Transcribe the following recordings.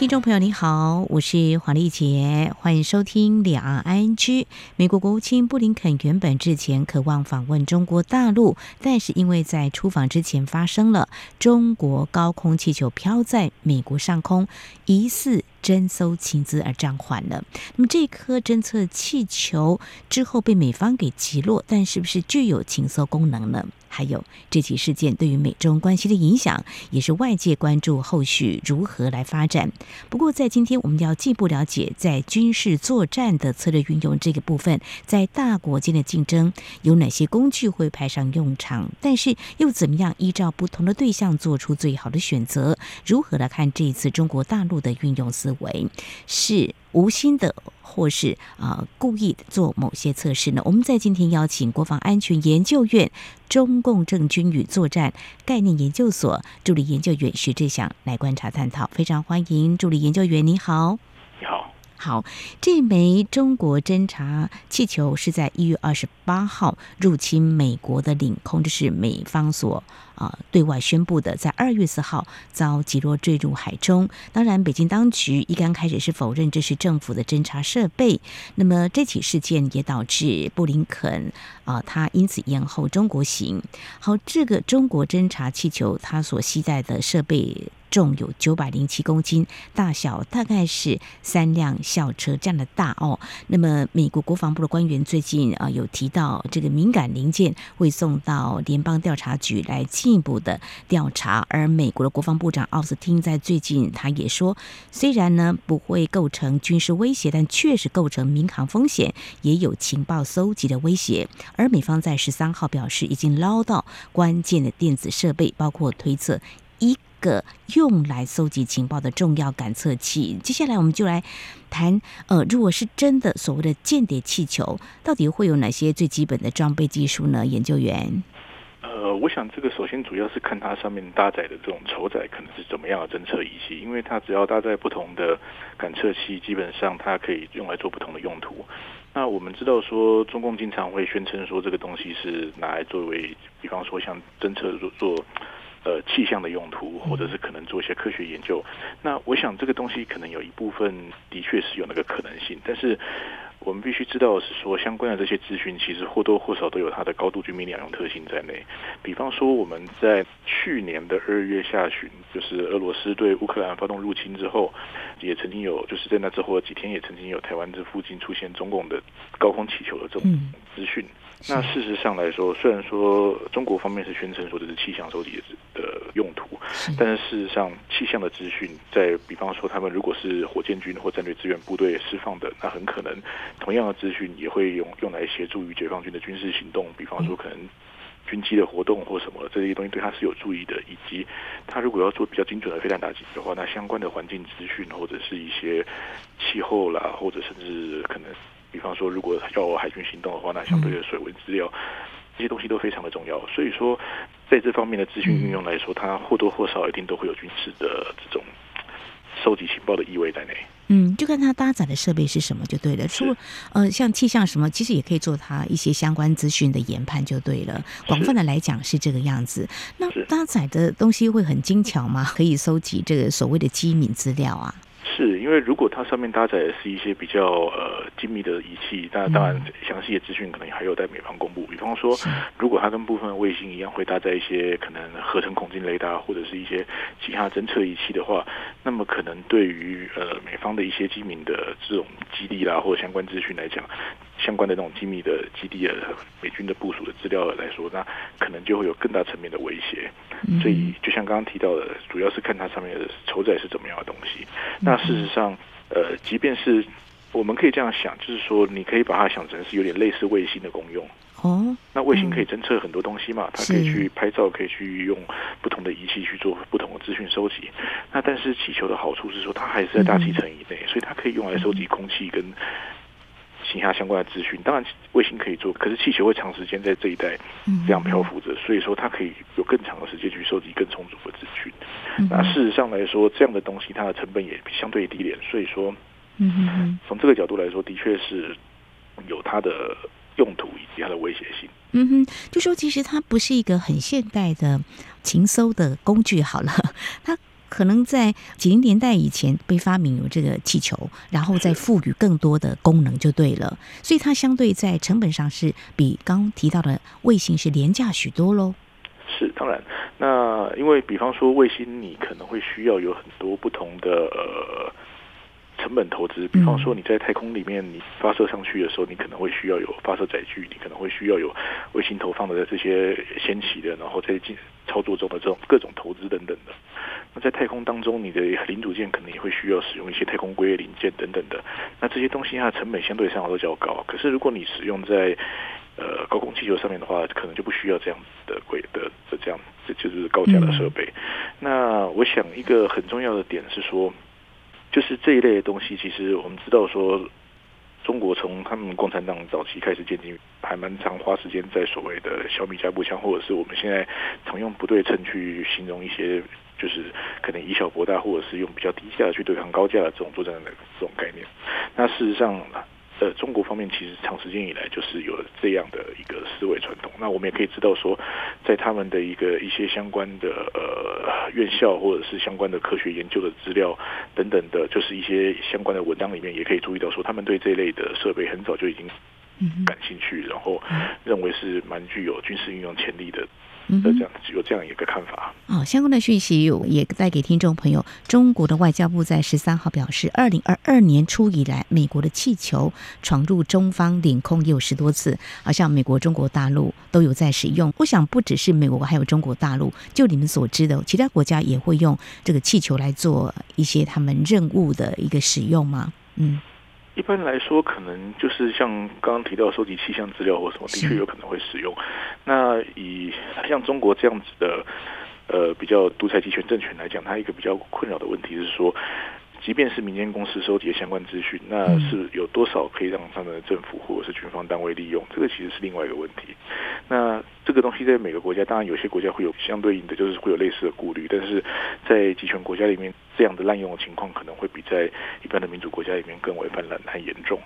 听众朋友，你好，我是黄丽杰，欢迎收听两岸 ING。美国国务卿布林肯原本之前渴望访问中国大陆，但是因为在出访之前发生了中国高空气球飘在美国上空，疑似侦搜情资而暂缓了。那么这颗侦测气球之后被美方给击落，但是不是具有情搜功能呢？还有这起事件对于美中关系的影响，也是外界关注后续如何来发展。不过，在今天我们要进一步了解，在军事作战的策略运用这个部分，在大国间的竞争有哪些工具会派上用场？但是又怎么样依照不同的对象做出最好的选择？如何来看这一次中国大陆的运用思维？是无心的，或是啊、故意做某些测试呢？我们在今天邀请国防安全研究院中共政军与作战概念研究所助理研究员徐志祥来观察探讨，非常欢迎助理研究员，你好。你好。好，这枚中国侦察气球是在一月二十八号入侵美国的领空，这是美方所啊对外宣布的。在二月四号遭击落坠入海中。当然，北京当局一刚开始是否认这是政府的侦察设备。那么这起事件也导致布林肯啊，他因此延后中国行。好，这个中国侦察气球它所携带的设备。重有九百零七公斤，大小大概是三辆校车这样的大哦。那么，美国国防部的官员最近啊有提到，这个敏感零件会送到联邦调查局来进一步的调查。而美国的国防部长奥斯汀在最近他也说，虽然呢不会构成军事威胁，但确实构成民航风险，也有情报搜集的威胁。而美方在十三号表示，已经捞到关键的电子设备，包括推测一。个用来搜集情报的重要感测器。接下来我们就来谈，呃，如果是真的所谓的间谍气球，到底会有哪些最基本的装备技术呢？研究员，呃，我想这个首先主要是看它上面搭载的这种承载可能是怎么样的侦测仪器，因为它只要搭载不同的感测器，基本上它可以用来做不同的用途。那我们知道说，中共经常会宣称说这个东西是拿来作为，比方说像侦测做做。呃，气象的用途，或者是可能做一些科学研究。那我想这个东西可能有一部分的确是有那个可能性，但是我们必须知道的是说，相关的这些资讯其实或多或少都有它的高度军民两用特性在内。比方说，我们在去年的二月下旬，就是俄罗斯对乌克兰发动入侵之后，也曾经有，就是在那之后的几天，也曾经有台湾这附近出现中共的高空气球的这种资讯。那事实上来说，虽然说中国方面是宣称说这是气象收集的用途，但是事实上气象的资讯，在比方说他们如果是火箭军或战略支援部队释放的，那很可能同样的资讯也会用用来协助于解放军的军事行动，比方说可能军机的活动或什么这些东西对他是有注意的，以及他如果要做比较精准的飞弹打击的话，那相关的环境资讯或者是一些气候啦，或者甚至可能。比方说，如果要海军行动的话，那相对的水文资料这些东西都非常的重要。所以说，在这方面的资讯运用来说，它或多或少一定都会有军事的这种收集情报的意味在内。嗯，就看它搭载的设备是什么就对了。除了呃，像气象什么，其实也可以做它一些相关资讯的研判就对了。广泛的来讲是这个样子。那搭载的东西会很精巧吗？可以收集这个所谓的机敏资料啊？是因为如果它上面搭载的是一些比较呃精密的仪器，那当然详细的资讯可能还有待美方公布。比方说，如果它跟部分卫星一样会搭载一些可能合成孔径雷达或者是一些其他侦测仪器的话，那么可能对于呃美方的一些机敏的这种基地啦或者相关资讯来讲。相关的那种机密的基地的美军的部署的资料来说，那可能就会有更大层面的威胁。所以，就像刚刚提到的，主要是看它上面的承载是怎么样的东西。那事实上，呃，即便是我们可以这样想，就是说，你可以把它想成是有点类似卫星的功用。哦，那卫星可以侦测很多东西嘛，它可以去拍照，可以去用不同的仪器去做不同的资讯收集。那但是气球的好处是说，它还是在大气层以内，所以它可以用来收集空气跟。其他相关的资讯，当然卫星可以做，可是气球会长时间在这一带这样漂浮着，所以说它可以有更长的时间去收集更充足的资讯。嗯、那事实上来说，这样的东西它的成本也相对低廉，所以说，嗯从这个角度来说，的确是有它的用途以及它的威胁性。嗯哼，就说其实它不是一个很现代的情搜的工具，好了，它。可能在几零年代以前被发明有这个气球，然后再赋予更多的功能就对了，所以它相对在成本上是比刚刚提到的卫星是廉价许多喽。是当然，那因为比方说卫星，你可能会需要有很多不同的呃成本投资，比方说你在太空里面你发射上去的时候，你可能会需要有发射载具，你可能会需要有卫星投放的这些先期的，然后再进操作中的这种各种投资等等的。那在太空当中，你的零组件可能也会需要使用一些太空归位零件等等的。那这些东西它的成本相对上都较高。可是如果你使用在呃高空气球上面的话，可能就不需要这样的贵的的这样这就是高价的设备。嗯。那我想一个很重要的点是说，就是这一类的东西，其实我们知道说，中国从他们共产党早期开始建军，还蛮常花时间在所谓的小米加步枪，或者是我们现在常用不对称去形容一些。就是可能以小博大，或者是用比较低价去对抗高价的这种作战的这种概念。那事实上，呃，中国方面其实长时间以来就是有这样的一个思维传统。那我们也可以知道说，在他们的一个一些相关的呃院校或者是相关的科学研究的资料等等的，就是一些相关的文章里面，也可以注意到说，他们对这类的设备很早就已经感兴趣，然后认为是蛮具有军事运用潜力的。嗯，这样有这样一个看法。哦，相关的讯息也带给听众朋友。中国的外交部在十三号表示，二零二二年初以来，美国的气球闯入中方领空也有十多次，好像美国、中国大陆都有在使用。我想，不只是美国，还有中国大陆。就你们所知的，其他国家也会用这个气球来做一些他们任务的一个使用吗？嗯。一般来说，可能就是像刚刚提到收集气象资料或什么，的确有可能会使用。那以像中国这样子的，呃，比较独裁集权政权来讲，它一个比较困扰的问题是说。即便是民间公司收集的相关资讯，那是有多少可以让他们的政府或者是军方单位利用？这个其实是另外一个问题。那这个东西在每个国家，当然有些国家会有相对应的，就是会有类似的顾虑。但是在集权国家里面，这样的滥用的情况可能会比在一般的民主国家里面更为泛滥和严重。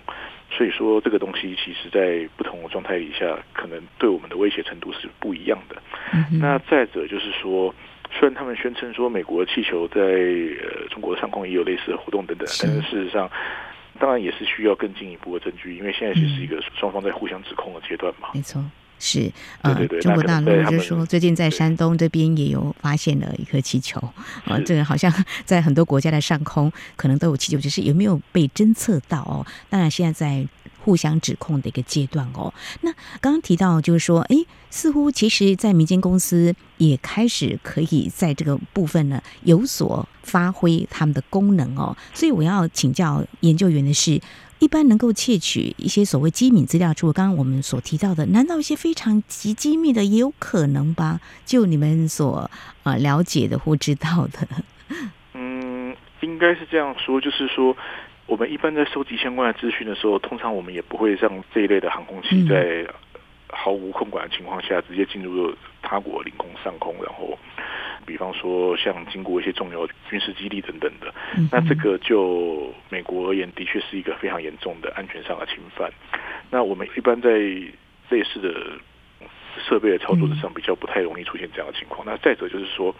所以说，这个东西其实在不同的状态底下，可能对我们的威胁程度是不一样的。那再者就是说。虽然他们宣称说美国的气球在呃中国的上空也有类似的活动等等，但是事实上，当然也是需要更进一步的证据，因为现在其实是一个双方在互相指控的阶段嘛。没错，是呃，对对对，中国大陆就是说，最近在山东这边也有发现了一颗气球啊，这个好像在很多国家的上空可能都有气球，只是有没有被侦测到哦？当然，现在在。互相指控的一个阶段哦。那刚刚提到就是说，哎，似乎其实，在民间公司也开始可以在这个部分呢有所发挥他们的功能哦。所以我要请教研究员的是，一般能够窃取一些所谓机密资料，除了刚刚我们所提到的，难道一些非常极机密的也有可能吧？就你们所呃了解的或知道的？嗯，应该是这样说，就是说。我们一般在收集相关的资讯的时候，通常我们也不会让这一类的航空器在毫无控管的情况下直接进入他国领空上空，然后，比方说像经过一些重要军事基地等等的，那这个就美国而言，的确是一个非常严重的安全上的侵犯。那我们一般在类似的设备的操作之上，比较不太容易出现这样的情况。那再者就是说，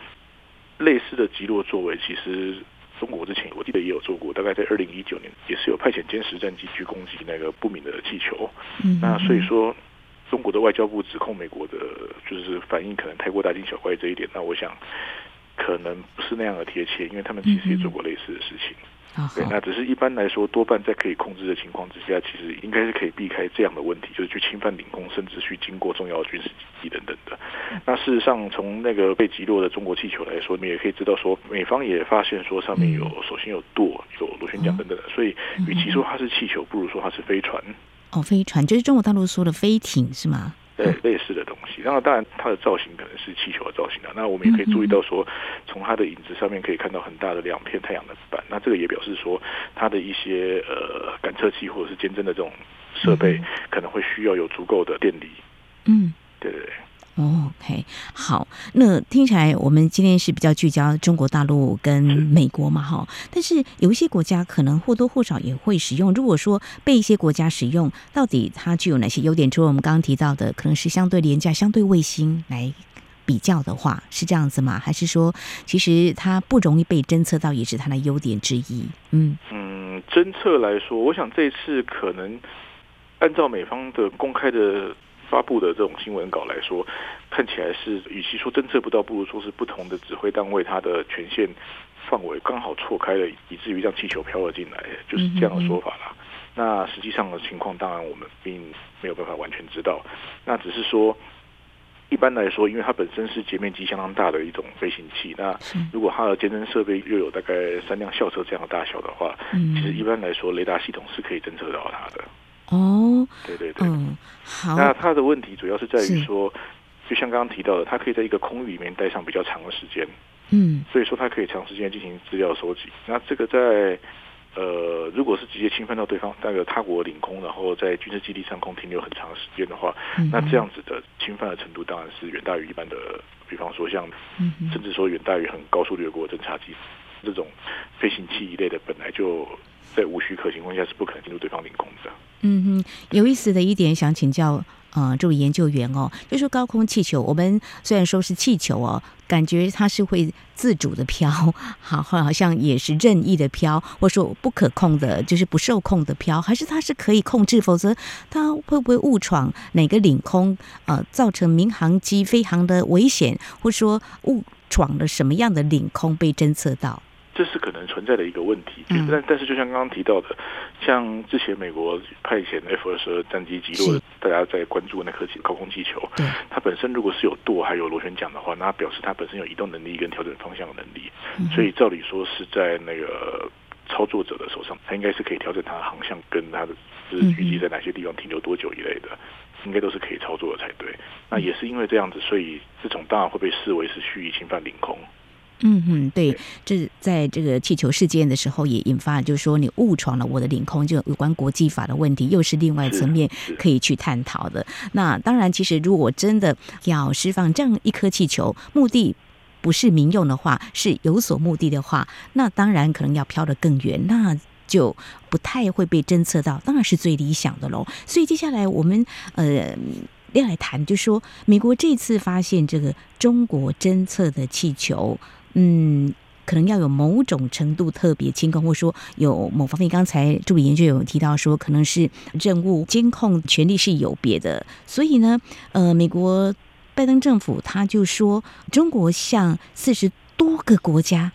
类似的击落作为，其实。中国之前我记得也有做过，大概在二零一九年也是有派遣歼十战机去攻击那个不明的气球。嗯，那所以说，中国的外交部指控美国的，就是反应可能太过大惊小怪这一点，那我想可能不是那样的贴切，因为他们其实也做过类似的事情。对，那只是一般来说，多半在可以控制的情况之下，其实应该是可以避开这样的问题，就是去侵犯领空，甚至去经过重要的军事基地等等的。那事实上，从那个被击落的中国气球来说，你也可以知道说，美方也发现说上面有首先有舵，有螺旋桨等等的。所以，与其说它是气球，不如说它是飞船。哦，飞船就是中国大陆说的飞艇是吗？对，类似的东西。然后，当然它的造型可能是气球的造型啊。那我们也可以注意到说，从它的影子上面可以看到很大的两片太阳能板。那这个也表示说，它的一些呃感测器或者是监侦的这种设备可能会需要有足够的电力。嗯，对对对。OK，好，那听起来我们今天是比较聚焦中国大陆跟美国嘛，哈，但是有一些国家可能或多或少也会使用。如果说被一些国家使用，到底它具有哪些优点？除了我们刚刚提到的，可能是相对廉价、相对卫星来比较的话，是这样子吗？还是说，其实它不容易被侦测到，也是它的优点之一？嗯嗯，侦测来说，我想这次可能按照美方的公开的。发布的这种新闻稿来说，看起来是与其说侦测不到，不如说是不同的指挥单位它的权限范围刚好错开了，以至于让气球飘了进来，就是这样的说法啦。嗯嗯嗯。那实际上的情况，当然我们并没有办法完全知道。那只是说，一般来说，因为它本身是截面积相当大的一种飞行器，那如果它的监侦设备又有大概三辆校车这样的大小的话，其实一般来说，雷达系统是可以侦测到它的。哦，对对对，嗯，好。那它的问题主要是在于说，就像刚刚提到的，它可以在一个空域里面待上比较长的时间，嗯，所以说它可以长时间进行资料收集。那这个在呃，如果是直接侵犯到对方那个他国领空，然后在军事基地上空停留很长时间的话，嗯，那这样子的侵犯的程度当然是远大于一般的，比方说像，甚至说远大于很高速掠过侦察机这种飞行器一类的，本来就在无许可情况下是不可能进入对方领空的。嗯哼，有意思的一点想请教，呃，这位研究员哦，就说高空气球，我们虽然说是气球哦，感觉它是会自主的飘，好，好像也是任意的飘，或说不可控的，就是不受控的飘，还是它是可以控制？否则它会不会误闯哪个领空，呃，造成民航机飞航的危险，或说误闯了什么样的领空被侦测到？这是可能存在的一个问题，但但是就像刚刚提到的，像之前美国派遣 F 二十二战机击落，大家在关注那颗高空气球，它本身如果是有舵还有螺旋桨的话，那表示它本身有移动能力跟调整方向的能力，所以照理说是在那个操作者的手上，他应该是可以调整它的航向跟它的就是预计在哪些地方停留多久一类的，应该都是可以操作的才对。那也是因为这样子，所以这种当然会被视为是蓄意侵犯领空。嗯哼，对，这在这个气球事件的时候也引发，就是说你误闯了我的领空，就有关国际法的问题，又是另外层面可以去探讨的。那当然，其实如果真的要释放这样一颗气球，目的不是民用的话，是有所目的的话，那当然可能要飘得更远，那就不太会被侦测到，当然是最理想的喽。所以接下来我们呃要来谈，就是说美国这次发现这个中国侦测的气球。嗯，可能要有某种程度特别监控，或者说有某方面，刚才助理研究有提到说，可能是任务监控权力是有别的，所以呢，呃，美国拜登政府他就说，中国向四十多个国家。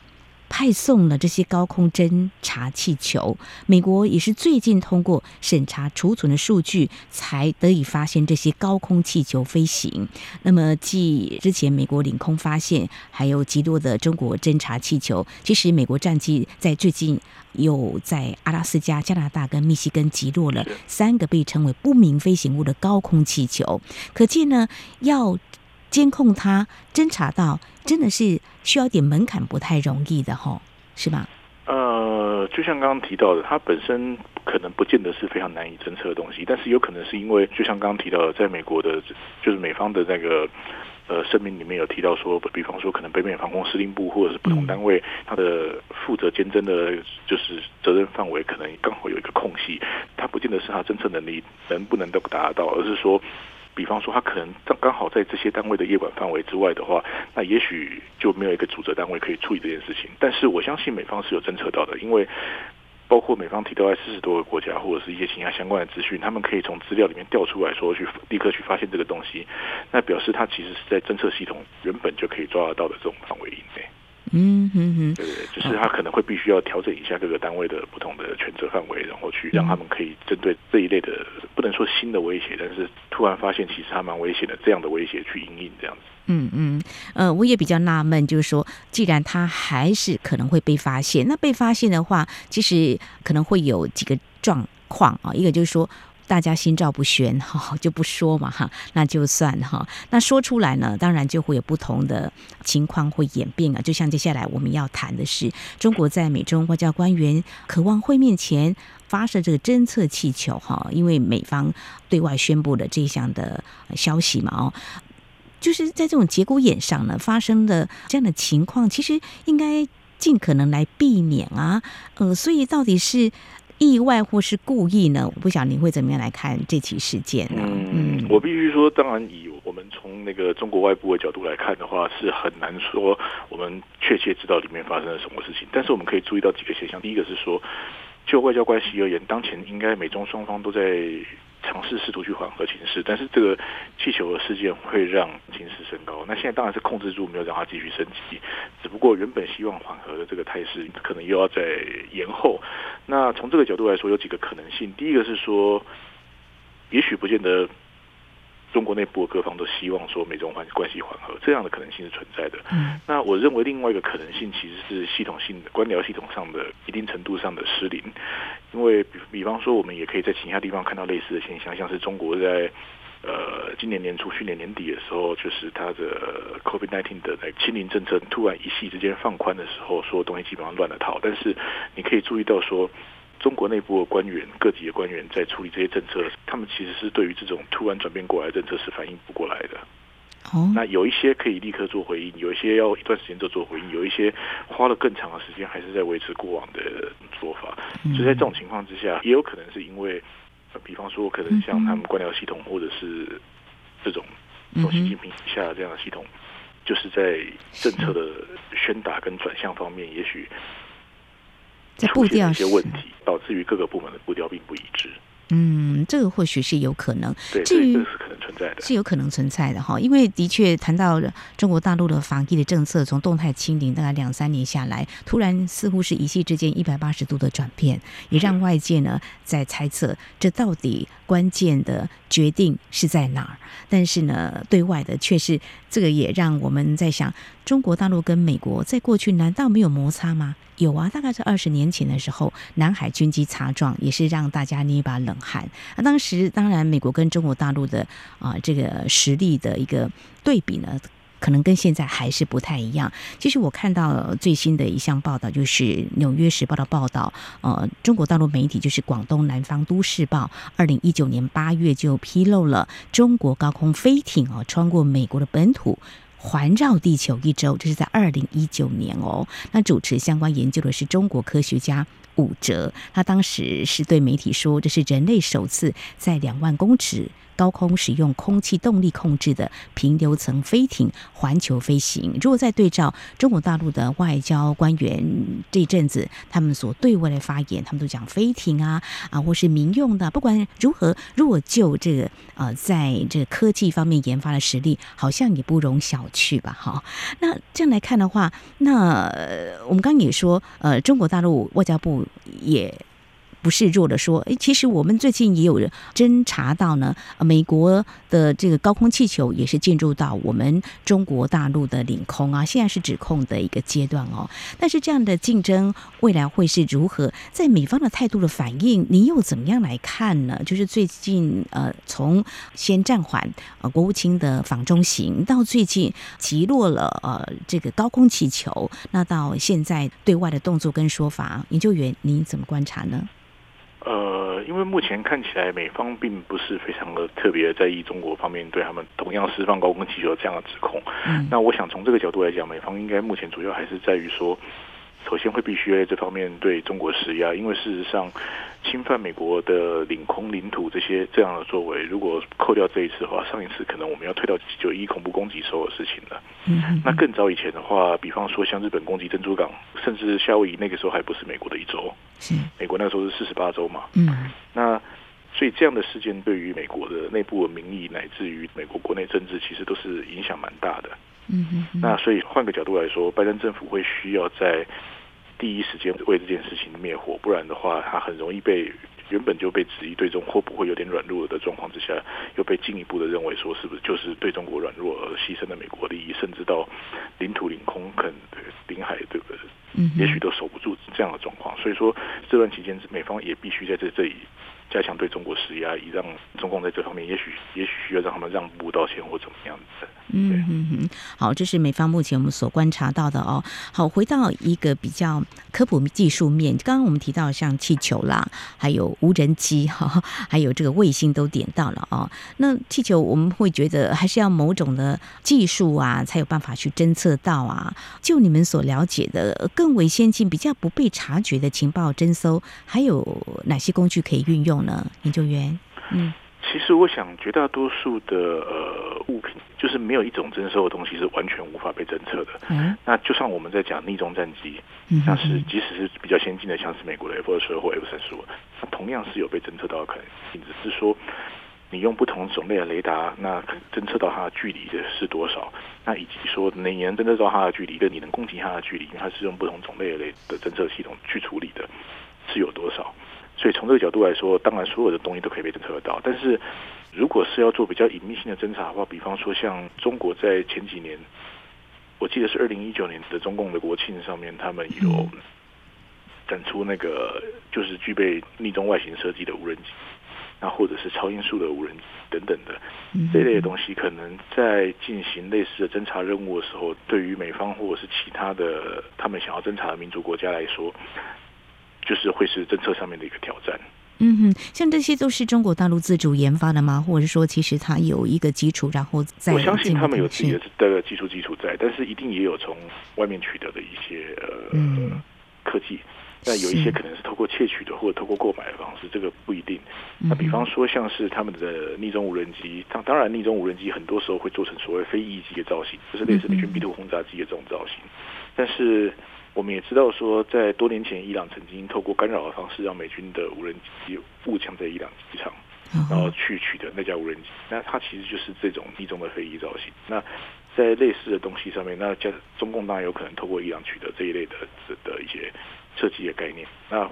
派送了这些高空侦察气球，美国也是最近通过审查储存的数据，才得以发现这些高空气球飞行。那么，继之前美国领空发现还有极多的中国侦察气球，其实美国战机在最近又在阿拉斯加、加拿大跟密西根击落了三个被称为不明飞行物的高空气球。可见呢，要监控它、侦查到。真的是需要点门槛，不太容易的吼，是吧？呃，就像刚刚提到的，它本身可能不见得是非常难以侦测的东西，但是有可能是因为，就像刚刚提到的，在美国的，就是美方的那个呃声明里面有提到说，比方说可能北美防空司令部或者是不同单位，它的负责监侦的，就是责任范围可能刚好有一个空隙，它不见得是它侦测能力能不能都达到，而是说。比方说，他可能刚刚好在这些单位的业管范围之外的话，那也许就没有一个主责单位可以处理这件事情。但是我相信美方是有侦测到的，因为包括美方提到在四十多个国家或者是一些其他相关的资讯，他们可以从资料里面调出来说去立刻去发现这个东西，那表示它其实是在侦测系统原本就可以抓得到的这种范围以内。嗯哼哼，对对，就是他可能会必须要调整一下各个单位的不同的权责范围，然后去让他们可以针对这一类的不能说新的威胁，但是突然发现其实还蛮危险的这样的威胁去应应这样子。嗯嗯，呃，我也比较纳闷，就是说，既然他还是可能会被发现，那被发现的话，其实可能会有几个状况啊，一个就是说。大家心照不宣，哈，就不说嘛，哈，那就算哈。那说出来呢，当然就会有不同的情况会演变啊。就像接下来我们要谈的是，中国在美中外交官员渴望会面前发射这个侦测气球，哈，因为美方对外宣布了这项的消息嘛，哦。就是在这种节骨眼上呢发生的这样的情况，其实应该尽可能来避免啊。呃，所以到底是意外或是故意呢？我不晓得你会怎么样来看这起事件呢？嗯，嗯，我必须说，当然以我们从那个中国外部的角度来看的话，是很难说我们确切知道里面发生了什么事情。但是我们可以注意到几个现象，第一个是说。就外交关系而言，当前应该美中双方都在尝试试图去缓和情势，但是这个气球的事件会让情势升高。那现在当然是控制住，没有让它继续升级，只不过原本希望缓和的这个态势，可能又要再延后。那从这个角度来说，有几个可能性。第一个是说，也许不见得。中国内部的各方都希望说美中关关系缓和，这样的可能性是存在的。嗯，那我认为另外一个可能性其实是系统性的官僚系统上的一定程度上的失灵，因为比比方说我们也可以在其他地方看到类似的现象，像是中国在呃今年年初、去年年底的时候，就是它的 COVID-19 的那清零政策突然一夕之间放宽的时候，所有东西基本上乱了套。但是你可以注意到说。中国内部的官员、各级的官员在处理这些政策，他们其实是对于这种突然转变过来的政策是反应不过来的。哦，那有一些可以立刻做回应，有一些要一段时间就做回应，有一些花了更长的时间，还是在维持过往的做法。所以在这种情况之下，也有可能是因为，比方说，可能像他们官僚系统，或者是这种从习近平下的这样的系统，就是在政策的宣达跟转向方面，也许。步调一些问题，导致于各个部门的步调并不一致。嗯，这个或许是有可能。对，这是可能存在的，是有可能存在的哈。因为的确谈到中国大陆的防疫的政策，从动态清零大概两三年下来，突然似乎是一夕之间一百八十度的转变，也让外界呢在猜测这到底关键的决定是在哪儿。但是呢，对外的却是这个，也让我们在想，中国大陆跟美国在过去难道没有摩擦吗？有啊，大概是二十年前的时候，南海军机擦撞也是让大家捏一把冷汗。那当时当然，美国跟中国大陆的啊这个实力的一个对比呢，可能跟现在还是不太一样。其实我看到最新的一项报道，就是《纽约时报》的报道，呃，中国大陆媒体就是广东南方都市报，二零一九年八月就披露了中国高空飞艇啊穿过美国的本土。环绕地球一周，这是在二零一九年哦。那主持相关研究的是中国科学家武哲，他当时是对媒体说，这是人类首次在两万公尺高空使用空气动力控制的平流层飞艇环球飞行。如果再对照中国大陆的外交官员这阵子他们所对外的发言，他们都讲飞艇啊啊，或是民用的，不管如何，如果就这个呃，在这个科技方面研发的实力，好像也不容小觑吧？哈，那这样来看的话，那我们刚刚也说，呃，中国大陆外交部也。不示弱的说，哎，其实我们最近也有侦查到呢，美国的这个高空气球也是进入到我们中国大陆的领空啊，现在是指控的一个阶段哦。但是这样的竞争未来会是如何？在美方的态度的反应，您又怎么样来看呢？就是最近呃，从先暂缓呃国务卿的访中行，到最近击落了呃这个高空气球，那到现在对外的动作跟说法，研究员您怎么观察呢？呃，因为目前看起来美方并不是非常的特别在意中国方面对他们同样释放高空气球这样的指控。嗯，那我想从这个角度来讲，美方应该目前主要还是在于说。首先会必须在这方面对中国施压，因为事实上侵犯美国的领空领土这些这样的作为，如果扣掉这一次的话，上一次可能我们要推到九一恐怖攻击时候的事情了。嗯，那更早以前的话，比方说像日本攻击珍珠港，甚至夏威夷那个时候还不是美国的一周，是美国那个时候是四十八周嘛。嗯，那所以这样的事件对于美国的内部的民意乃至于美国国内政治，其实都是影响蛮大的。嗯哼，那所以换个角度来说，拜登政府会需要在第一时间为这件事情灭火，不然的话，他很容易被原本就被质疑对中会不会有点软弱的状况之下，又被进一步的认为说是不是就是对中国软弱而牺牲了美国利益，甚至到领土领空可能领海对不对？也许都守不住这样的状况。所以说这段期间，美方也必须在这这里加强对中国施压，以让中共在这方面也许也许需要让他们让步道歉或怎么样子。嗯嗯嗯，好，这是美方目前我们所观察到的哦。好，回到一个比较科普技术面，刚刚我们提到像气球啦，还有无人机哈，还有这个卫星都点到了哦。那气球我们会觉得还是要某种的技术啊，才有办法去侦测到啊。就你们所了解的更为先进、比较不被察觉的情报侦搜，还有哪些工具可以运用呢？研究员，嗯。其实我想，绝大多数的呃物品，就是没有一种征收的东西是完全无法被侦测的。嗯，那就算我们在讲逆中战机，像是即使是比较先进的，像是美国的 F 二十二或 F 三十五，它同样是有被侦测到的可能性。只是说，你用不同种类的雷达，那侦测到它的距离的是多少？那以及说，你能侦测到它的距离，跟你能攻击它的距离，因为它是用不同种类的雷的侦测系统去处理的，是有多少？所以从这个角度来说，当然所有的东西都可以被侦测得到。但是，如果是要做比较隐秘性的侦查的话，比方说像中国在前几年，我记得是二零一九年的中共的国庆上面，他们有展出那个就是具备逆中外形设计的无人机，那或者是超音速的无人机等等的这类的东西，可能在进行类似的侦查任务的时候，对于美方或者是其他的他们想要侦查的民族国家来说。就是会是政策上面的一个挑战。嗯哼，像这些都是中国大陆自主研发的吗？或者是说，其实它有一个基础，然后再我相信他们有自己的的技术基础在，但是一定也有从外面取得的一些呃、嗯、科技。那有一些可能是透过窃取的，或者透过购买的方式，这个不一定。那比方说，像是他们的逆中无人机，当当然，逆中无人机很多时候会做成所谓非翼机的造型，就是类似美军 B 图轰炸机的这种造型，但是。我们也知道说，在多年前，伊朗曾经透过干扰的方式，让美军的无人机误降在伊朗机场，然后去取得那架无人机。那它其实就是这种地中的非裔造型。那在类似的东西上面，那加中共当然有可能透过伊朗取得这一类的的一些设计的概念。那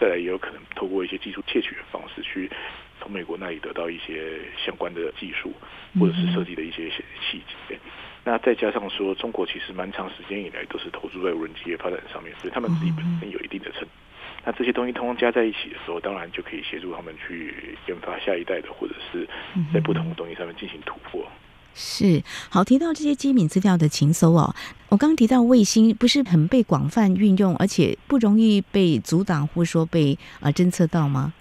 再来也有可能透过一些技术窃取的方式，去从美国那里得到一些相关的技术，或者是设计的一些细节。那再加上说，中国其实蛮长时间以来都是投注在无人机的发展上面，所以他们自己本身有一定的成。那这些东西通通加在一起的时候，当然就可以协助他们去研发下一代的，或者是在不同的东西上面进行突破。是，好，提到这些机敏资料的情搜哦，我刚刚提到卫星不是很被广泛运用，而且不容易被阻挡，或说被啊侦测到吗？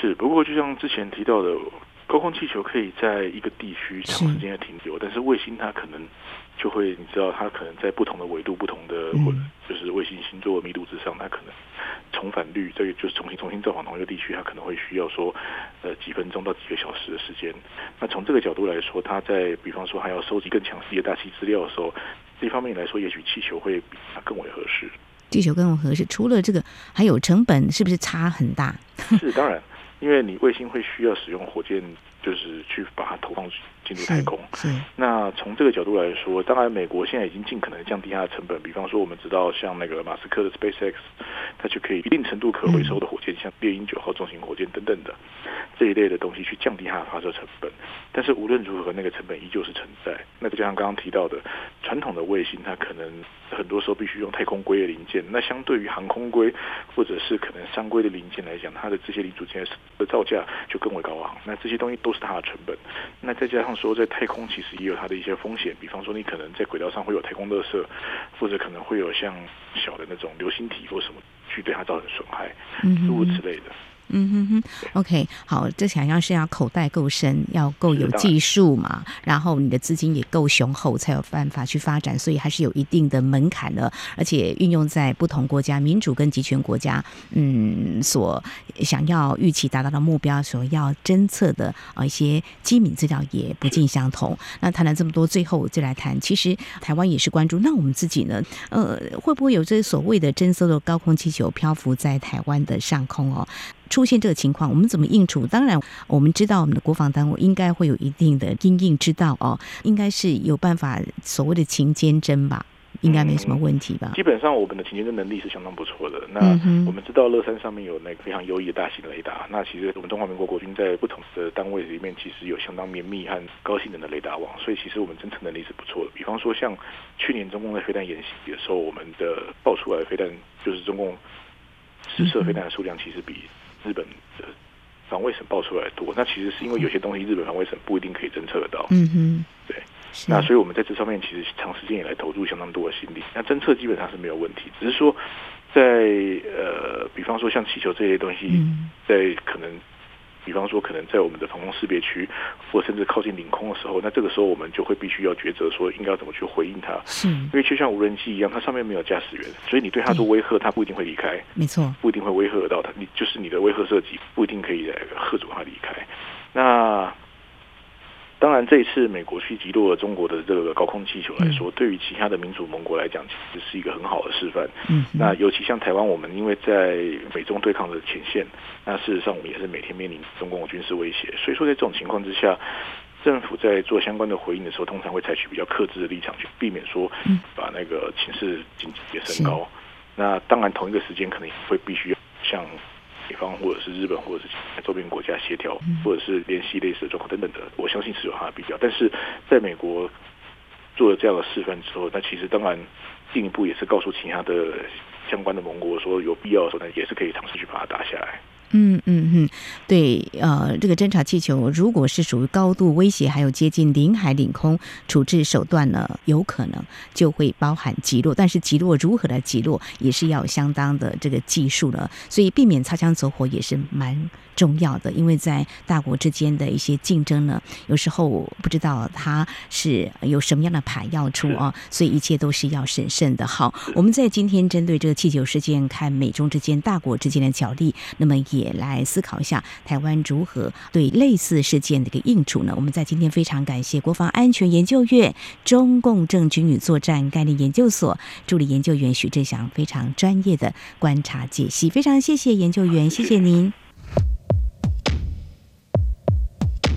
是，不过就像之前提到的。高空气球可以在一个地区长时间的停留，但是卫星它可能就会，你知道，它可能在不同的纬度、不同的或者就是卫星星座的密度之上，它可能重返率，这个就是重新重新造访同一个地区，它可能会需要说呃几分钟到几个小时的时间。那从这个角度来说，它在比方说还要收集更详细的大气资料的时候，这方面来说，也许气球会比它更为合适。气球更为合适，除了这个，还有成本是不是差很大？是当然。因为你卫星会需要使用火箭，就是去把它投放进入太空。那从这个角度来说，当然美国现在已经尽可能降低它的成本。比方说，我们知道像那个马斯克的 SpaceX，它就可以一定程度可回收的火箭，像猎鹰九号重型火箭等等的这一类的东西，去降低它的发射成本。但是无论如何，那个成本依旧是存在。那就像刚刚提到的，传统的卫星它可能很多时候必须用太空规的零件。那相对于航空规或者是可能商规的零件来讲，它的这些零组件的造价就更为高昂。那这些东西都是它的成本。那再加上说，在太空其实也有它的一些风险，比方说你可能在轨道上会有太空垃圾，或者可能会有像小的那种流星体或什么去对它造成损害，诸如此类的。嗯哼哼，OK，好，这想要是要口袋够深，要够有技术嘛，然后你的资金也够雄厚，才有办法去发展，所以还是有一定的门槛的，而且运用在不同国家、民主跟集权国家，嗯，所想要预期达到的目标，所要侦测的啊一些机敏资料也不尽相同。那谈了这么多，最后我就来谈，其实台湾也是关注，那我们自己呢，呃，会不会有这所谓的侦搜的高空气球漂浮在台湾的上空哦？出现这个情况，我们怎么应处？当然，我们知道我们的国防单位应该会有一定的应应之道哦，应该是有办法所谓的勤监侦吧，应该没什么问题吧？基本上我们的情监侦能力是相当不错的。那我们知道乐山上面有那个非常优异的大型雷达，那其实我们中华民国国军在不同的单位里面，其实有相当绵密和高性能的雷达网，所以其实我们侦测能力是不错的。比方说，像去年中共的飞弹演习的时候，我们的爆出来的飞弹就是中共实射飞弹的数量，其实比日本的防卫省报出来多。那其实是因为有些东西日本防卫省不一定可以侦测得到。嗯哼，对。那所以我们在这上面其实长时间以来投入相当多的心力。那侦测基本上是没有问题，只是说在呃，比方说像气球这些东西，在可能。比方说，可能在我们的防空识别区，或甚至靠近领空的时候，那这个时候我们就会必须要抉择，说应该要怎么去回应它。是，因为就像无人机一样，它上面没有驾驶员，所以你对它做威吓，它不一定会离开。没错，不一定会威吓到它。你就是你的威吓设计，不一定可以来吓阻它离开。那。当然，这一次美国去击落了中国的这个高空气球来说，对于其他的民主盟国来讲，其实是一个很好的示范。嗯，那尤其像台湾，我们因为在美中对抗的前线，那事实上我们也是每天面临中共的军事威胁。所以说，在这种情况之下，政府在做相关的回应的时候，通常会采取比较克制的立场，去避免说把那个情势紧急的升高。那当然，同一个时间可能也会必须要像。美方或者是日本或者是其他周边国家协调，或者是联系类似的状况等等的，我相信是有它的必要。但是在美国做了这样的示范之后，那其实当然进一步也是告诉其他的相关的盟国说，有必要的时候呢，也是可以尝试去把它打下来。嗯嗯嗯，对，呃，这个侦察气球如果是属于高度威胁，还有接近领海领空处置手段呢，有可能就会包含击落。但是击落如何来击落，也是要相当的这个技术了。所以避免擦枪走火也是蛮重要的。因为在大国之间的一些竞争呢，有时候不知道它是有什么样的牌要出啊，所以一切都是要审慎的。好，我们在今天针对这个气球事件，看美中之间大国之间的角力，那么也。来思考一下台湾如何对类似事件的一个应处呢？我们在今天非常感谢国防安全研究院中共政军女作战概念研究所助理研究员许志祥非常专业的观察解析，非常谢谢研究员，谢谢您。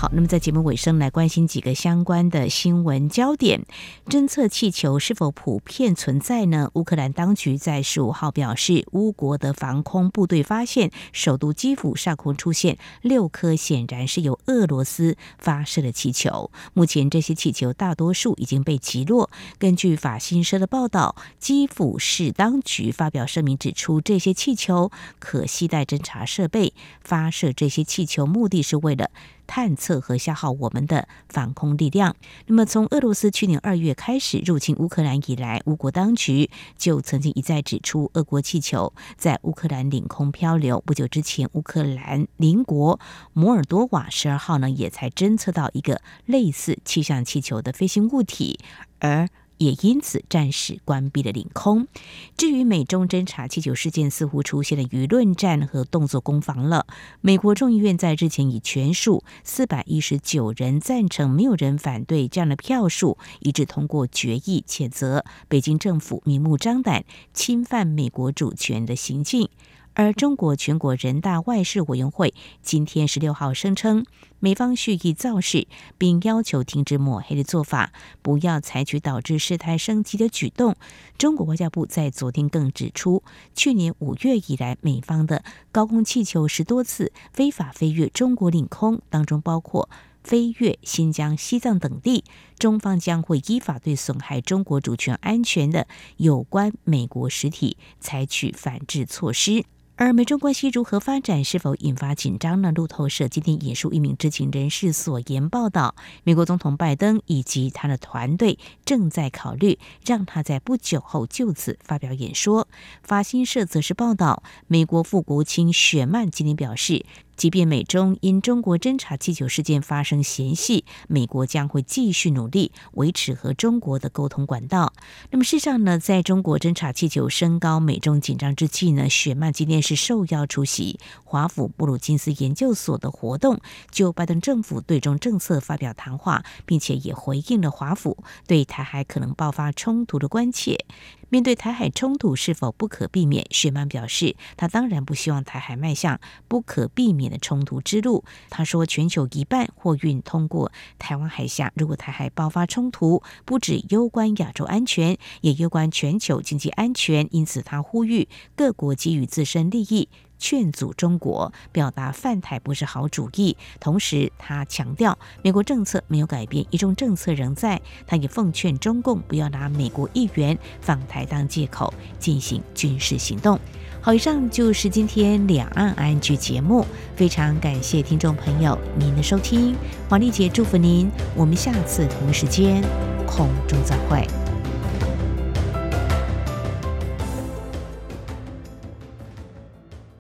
好，那么在节目尾声来关心几个相关的新闻焦点：侦测气球是否普遍存在呢？乌克兰当局在十五号表示，乌国的防空部队发现首都基辅上空出现六颗显然是由俄罗斯发射的气球。目前这些气球大多数已经被击落。根据法新社的报道，基辅市当局发表声明指出，这些气球可携带侦察设备，发射这些气球目的是为了。探测和消耗我们的防空力量。那么，从俄罗斯去年二月开始入侵乌克兰以来，乌国当局就曾经一再指出，俄国气球在乌克兰领空漂流。不久之前，乌克兰邻国摩尔多瓦十二号呢，也才侦测到一个类似气象气球的飞行物体，而。也因此暂时关闭了领空。至于美中侦察气球事件，似乎出现了舆论战和动作攻防了。美国众议院在日前以全数四百一十九人赞成，没有人反对这样的票数，一致通过决议，谴责北京政府明目张胆侵犯美国主权的行径。而中国全国人大外事委员会今天十六号声称，美方蓄意造势，并要求停止抹黑的做法，不要采取导致事态升级的举动。中国外交部在昨天更指出，去年五月以来，美方的高空气球十多次非法飞越中国领空，当中包括飞越新疆、西藏等地。中方将会依法对损害中国主权安全的有关美国实体采取反制措施。而美中关系如何发展，是否引发紧张呢？路透社今天引述一名知情人士所言报道，美国总统拜登以及他的团队正在考虑让他在不久后就此发表演说。法新社则是报道，美国副国务卿雪曼今天表示。即便美中因中国侦察气球事件发生嫌隙，美国将会继续努力维持和中国的沟通管道。那么，事实上呢，在中国侦察气球升高、美中紧张之际呢，雪曼今天是受邀出席华府布鲁金斯研究所的活动，就拜登政府对中政策发表谈话，并且也回应了华府对台海可能爆发冲突的关切。面对台海冲突是否不可避免，雪曼表示，他当然不希望台海迈向不可避免的冲突之路。他说，全球一半货运通过台湾海峡，如果台海爆发冲突，不止攸关亚洲安全，也攸关全球经济安全。因此，他呼吁各国基于自身利益，劝阻中国，表达泛台不是好主意。同时，他强调美国政策没有改变，一中政策仍在。他也奉劝中共不要拿美国议员访台当借口进行军事行动。好，以上就是今天两岸安居节目，非常感谢听众朋友您的收听，黄丽姐祝福您，我们下次同一时间空中再会。